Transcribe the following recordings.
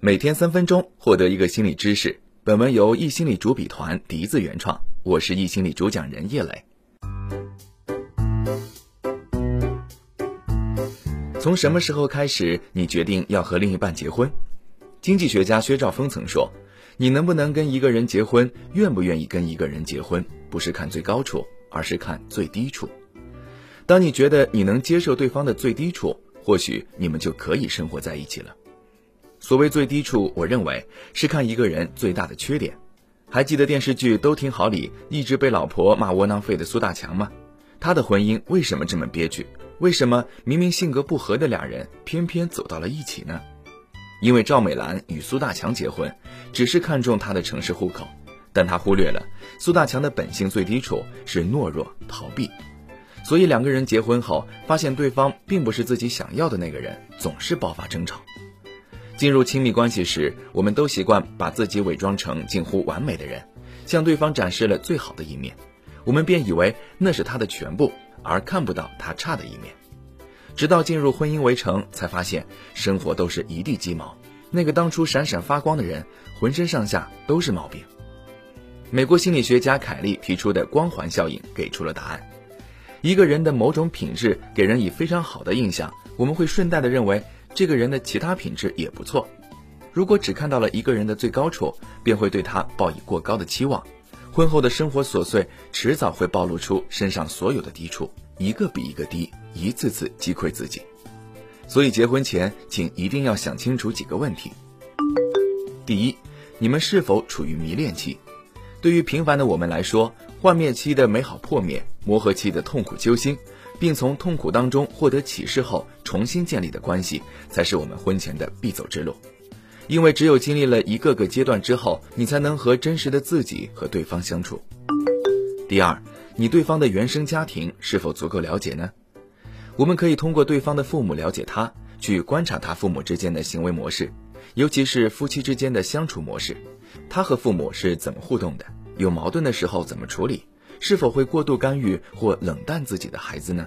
每天三分钟，获得一个心理知识。本文由易心理主笔团笛子原创，我是易心理主讲人叶磊。从什么时候开始，你决定要和另一半结婚？经济学家薛兆丰曾说：“你能不能跟一个人结婚，愿不愿意跟一个人结婚，不是看最高处，而是看最低处。当你觉得你能接受对方的最低处，或许你们就可以生活在一起了。”所谓最低处，我认为是看一个人最大的缺点。还记得电视剧《都挺好》里一直被老婆骂窝囊废的苏大强吗？他的婚姻为什么这么憋屈？为什么明明性格不合的俩人偏偏走到了一起呢？因为赵美兰与苏大强结婚，只是看中他的城市户口，但他忽略了苏大强的本性最低处是懦弱逃避，所以两个人结婚后发现对方并不是自己想要的那个人，总是爆发争吵。进入亲密关系时，我们都习惯把自己伪装成近乎完美的人，向对方展示了最好的一面，我们便以为那是他的全部，而看不到他差的一面。直到进入婚姻围城，才发现生活都是一地鸡毛，那个当初闪闪发光的人，浑身上下都是毛病。美国心理学家凯利提出的光环效应给出了答案：一个人的某种品质给人以非常好的印象，我们会顺带的认为。这个人的其他品质也不错，如果只看到了一个人的最高处，便会对他抱以过高的期望，婚后的生活琐碎迟早会暴露出身上所有的低处，一个比一个低，一次次击溃自己。所以结婚前，请一定要想清楚几个问题：第一，你们是否处于迷恋期？对于平凡的我们来说，幻灭期的美好破灭，磨合期的痛苦揪心。并从痛苦当中获得启示后，重新建立的关系，才是我们婚前的必走之路。因为只有经历了一个个阶段之后，你才能和真实的自己和对方相处。第二，你对方的原生家庭是否足够了解呢？我们可以通过对方的父母了解他，去观察他父母之间的行为模式，尤其是夫妻之间的相处模式，他和父母是怎么互动的，有矛盾的时候怎么处理。是否会过度干预或冷淡自己的孩子呢？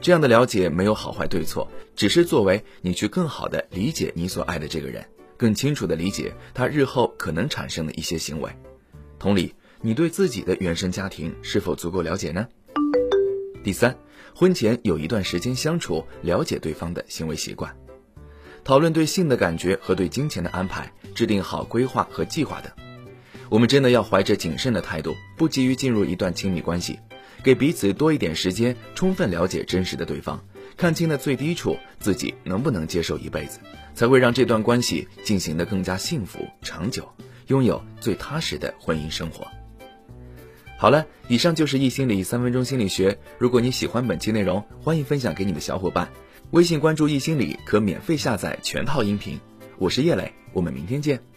这样的了解没有好坏对错，只是作为你去更好的理解你所爱的这个人，更清楚的理解他日后可能产生的一些行为。同理，你对自己的原生家庭是否足够了解呢？第三，婚前有一段时间相处，了解对方的行为习惯，讨论对性的感觉和对金钱的安排，制定好规划和计划等。我们真的要怀着谨慎的态度，不急于进入一段亲密关系，给彼此多一点时间，充分了解真实的对方，看清了最低处，自己能不能接受一辈子，才会让这段关系进行的更加幸福长久，拥有最踏实的婚姻生活。好了，以上就是易心理三分钟心理学。如果你喜欢本期内容，欢迎分享给你的小伙伴，微信关注易心理可免费下载全套音频。我是叶磊，我们明天见。